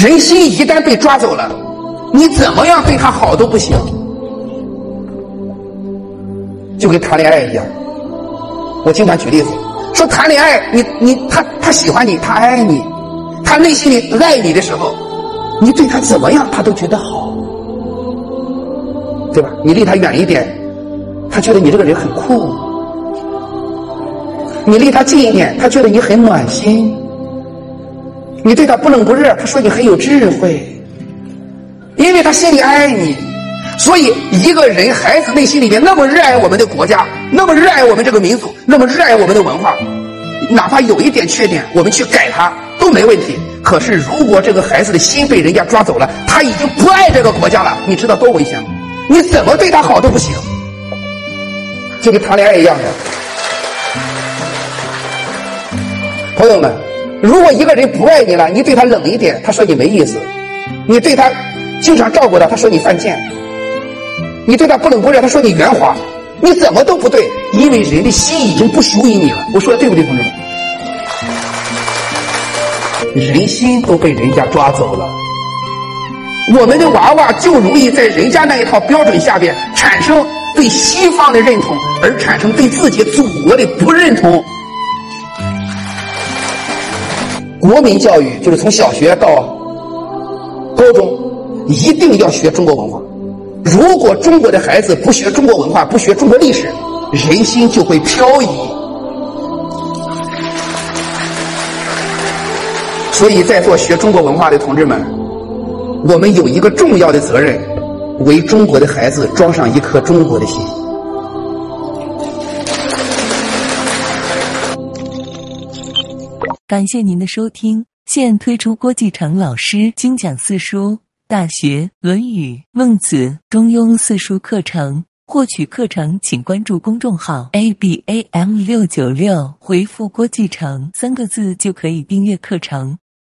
人心一旦被抓走了，你怎么样对他好都不行。就跟谈恋爱一样，我经常举例子说，谈恋爱，你你他他喜欢你，他爱你，他内心里爱你的时候，你对他怎么样，他都觉得好，对吧？你离他远一点，他觉得你这个人很酷；你离他近一点，他觉得你很暖心。你对他不冷不热，他说你很有智慧，因为他心里爱你，所以一个人孩子内心里面那么热爱我们的国家，那么热爱我们这个民族，那么热爱我们的文化，哪怕有一点缺点，我们去改他都没问题。可是如果这个孩子的心被人家抓走了，他已经不爱这个国家了，你知道多危险吗？你怎么对他好都不行，就跟谈恋爱一样的，朋友们。一个人不爱你了，你对他冷一点，他说你没意思；你对他经常照顾他，他说你犯贱；你对他不冷不热，他说你圆滑。你怎么都不对，因为人的心已经不属于你了。我说的对不对，同志们？人心都被人家抓走了，我们的娃娃就容易在人家那一套标准下边产生对西方的认同，而产生对自己祖国的不认同。国民教育就是从小学到高中，一定要学中国文化。如果中国的孩子不学中国文化，不学中国历史，人心就会漂移。所以在座学中国文化的同志们，我们有一个重要的责任，为中国的孩子装上一颗中国的心。感谢您的收听。现推出郭继成老师精讲四书《大学》《论语》《孟子》《中庸》四书课程。获取课程，请关注公众号 a b a m 六九六，回复“郭继成”三个字就可以订阅课程。